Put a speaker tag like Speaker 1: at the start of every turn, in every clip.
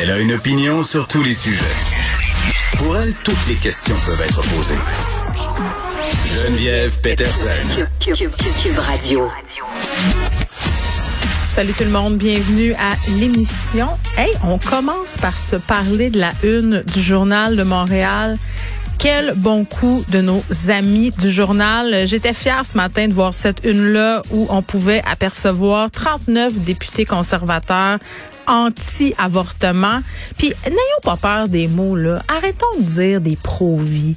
Speaker 1: Elle a une opinion sur tous les sujets. Pour elle, toutes les questions peuvent être posées. Geneviève Peterson.
Speaker 2: Cube, Radio.
Speaker 3: Salut tout le monde, bienvenue à l'émission. Hey, on commence par se parler de la une du journal de Montréal. Quel bon coup de nos amis du journal. J'étais fière ce matin de voir cette une-là où on pouvait apercevoir 39 députés conservateurs anti-avortement. Puis n'ayons pas peur des mots là. Arrêtons de dire des pro-vie.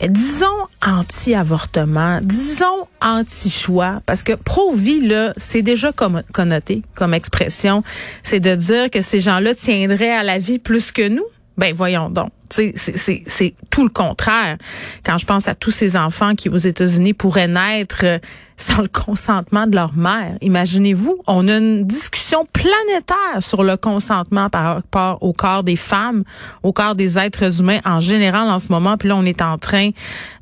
Speaker 3: Disons anti-avortement, disons anti-choix, parce que pro-vie, là, c'est déjà comme, connoté comme expression. C'est de dire que ces gens-là tiendraient à la vie plus que nous. Ben voyons donc. C'est tout le contraire. Quand je pense à tous ces enfants qui aux États-Unis pourraient naître euh, sans le consentement de leur mère. Imaginez-vous, on a une discussion planétaire sur le consentement par rapport au corps des femmes, au corps des êtres humains en général en ce moment. Puis là, on est en train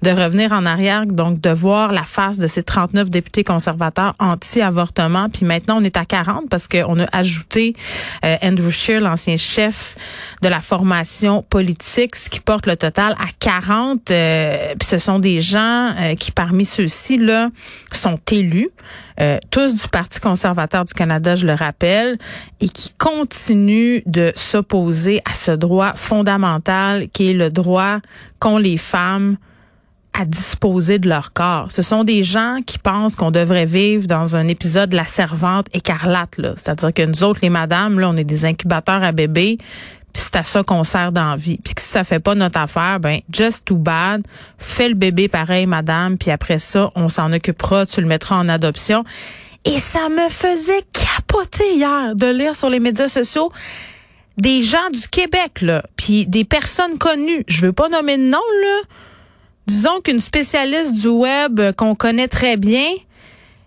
Speaker 3: de revenir en arrière, donc de voir la face de ces 39 députés conservateurs anti-avortement. Puis maintenant, on est à 40 parce qu'on a ajouté euh, Andrew Scheer, l'ancien chef de la formation politique, qui porte le total à 40. Euh, ce sont des gens euh, qui, parmi ceux-ci, là, sont élus, euh, tous du Parti conservateur du Canada, je le rappelle, et qui continuent de s'opposer à ce droit fondamental qui est le droit qu'ont les femmes à disposer de leur corps. Ce sont des gens qui pensent qu'on devrait vivre dans un épisode de la servante écarlate, là. C'est-à-dire que nous autres, les madames, là, on est des incubateurs à bébés, puis c'est à ça qu'on sert d'envie. Puis si ça fait pas notre affaire, ben just too bad. Fais le bébé pareil, madame, puis après ça, on s'en occupera, tu le mettras en adoption. Et ça me faisait capoter hier de lire sur les médias sociaux des gens du Québec, là, puis des personnes connues. Je veux pas nommer de nom, là. Disons qu'une spécialiste du web qu'on connaît très bien,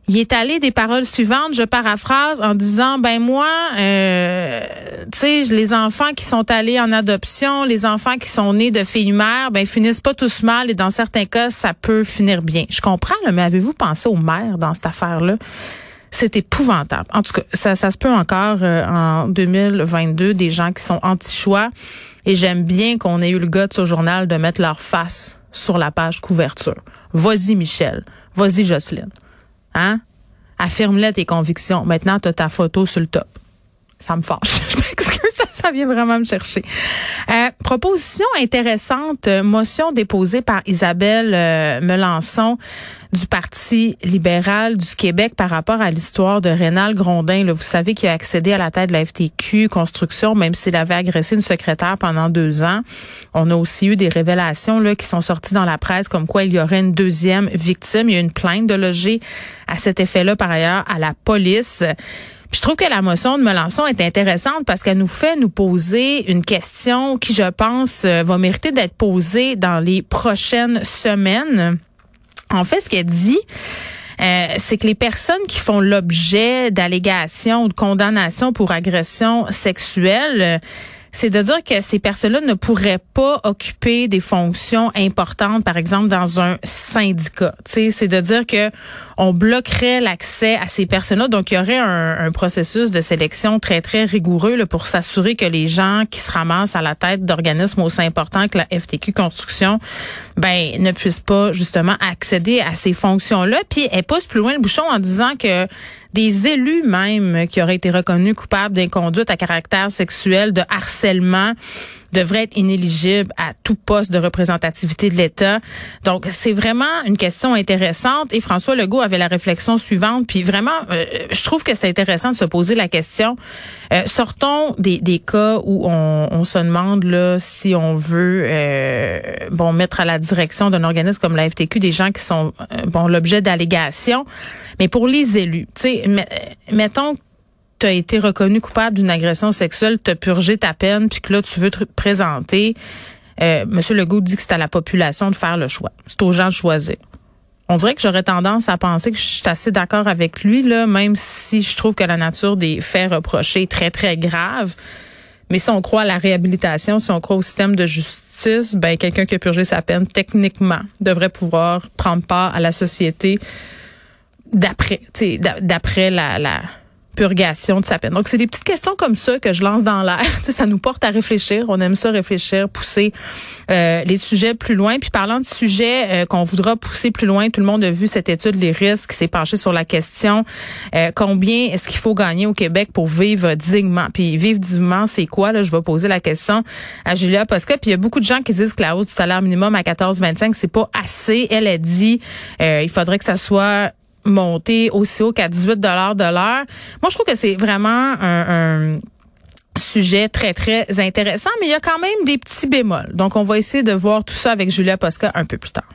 Speaker 3: il est allé des paroles suivantes, je paraphrase, en disant, ben moi, euh, tu sais, les enfants qui sont allés en adoption, les enfants qui sont nés de filles mères, ben finissent pas tous mal et dans certains cas, ça peut finir bien. Je comprends, mais avez-vous pensé aux mères dans cette affaire-là? C'est épouvantable. En tout cas, ça, ça se peut encore euh, en 2022, des gens qui sont anti-choix. Et j'aime bien qu'on ait eu le gars de ce journal de mettre leur face sur la page couverture. Vas-y, Michel. Vas-y, Jocelyne. Hein? Affirme-le tes convictions. Maintenant, tu as ta photo sur le top. Ça me fâche. Je m'excuse, ça, vient vraiment me chercher. Euh, proposition intéressante, euh, motion déposée par Isabelle euh, Melançon du Parti libéral du Québec par rapport à l'histoire de Rénal Grondin. Là, vous savez qu'il a accédé à la tête de la FTQ Construction, même s'il avait agressé une secrétaire pendant deux ans. On a aussi eu des révélations là, qui sont sorties dans la presse comme quoi il y aurait une deuxième victime. Il y a une plainte de loger à cet effet-là par ailleurs à la police. Je trouve que la motion de Melançon est intéressante parce qu'elle nous fait nous poser une question qui, je pense, euh, va mériter d'être posée dans les prochaines semaines. En fait, ce qu'elle dit, euh, c'est que les personnes qui font l'objet d'allégations ou de condamnations pour agression sexuelle, c'est de dire que ces personnes-là ne pourraient pas occuper des fonctions importantes, par exemple dans un syndicat. C'est de dire que on bloquerait l'accès à ces personnes-là. Donc, il y aurait un, processus de sélection très, très rigoureux là, pour s'assurer que les gens qui se ramassent à la tête d'organismes aussi importants que la FTQ Construction ben, ne puissent pas justement accéder à ces fonctions-là. Puis, elle pousse plus loin le bouchon en disant que des élus même qui auraient été reconnus coupables d'inconduite à caractère sexuel, de harcèlement, devrait être inéligible à tout poste de représentativité de l'État. Donc, c'est vraiment une question intéressante. Et François Legault avait la réflexion suivante. Puis vraiment, euh, je trouve que c'est intéressant de se poser la question. Euh, sortons des, des cas où on, on, se demande là si on veut euh, bon mettre à la direction d'un organisme comme la FTQ des gens qui sont bon l'objet d'allégations. Mais pour les élus, tu sais, mettons tu as été reconnu coupable d'une agression sexuelle, tu as purgé ta peine, puis que là, tu veux te présenter. Euh, Monsieur Legault dit que c'est à la population de faire le choix. C'est aux gens de choisir. On dirait que j'aurais tendance à penser que je suis assez d'accord avec lui, là, même si je trouve que la nature des faits reprochés est très, très grave. Mais si on croit à la réhabilitation, si on croit au système de justice, ben quelqu'un qui a purgé sa peine, techniquement, devrait pouvoir prendre part à la société d'après, d'après la, la purgation de sa peine. Donc, c'est des petites questions comme ça que je lance dans l'air. ça nous porte à réfléchir. On aime ça réfléchir, pousser euh, les sujets plus loin. Puis parlant de sujets euh, qu'on voudra pousser plus loin, tout le monde a vu cette étude Les risques qui s'est penchée sur la question euh, combien est-ce qu'il faut gagner au Québec pour vivre dignement? Puis vivre dignement, c'est quoi? Là, je vais poser la question à Julia Posca. Puis il y a beaucoup de gens qui disent que la hausse du salaire minimum à 14,25, c'est pas assez. Elle a dit il faudrait que ça soit monter aussi haut qu'à 18 dollars de l'heure. Moi, je trouve que c'est vraiment un, sujet très, très intéressant, mais il y a quand même des petits bémols. Donc, on va essayer de voir tout ça avec Julia Posca un peu plus tard.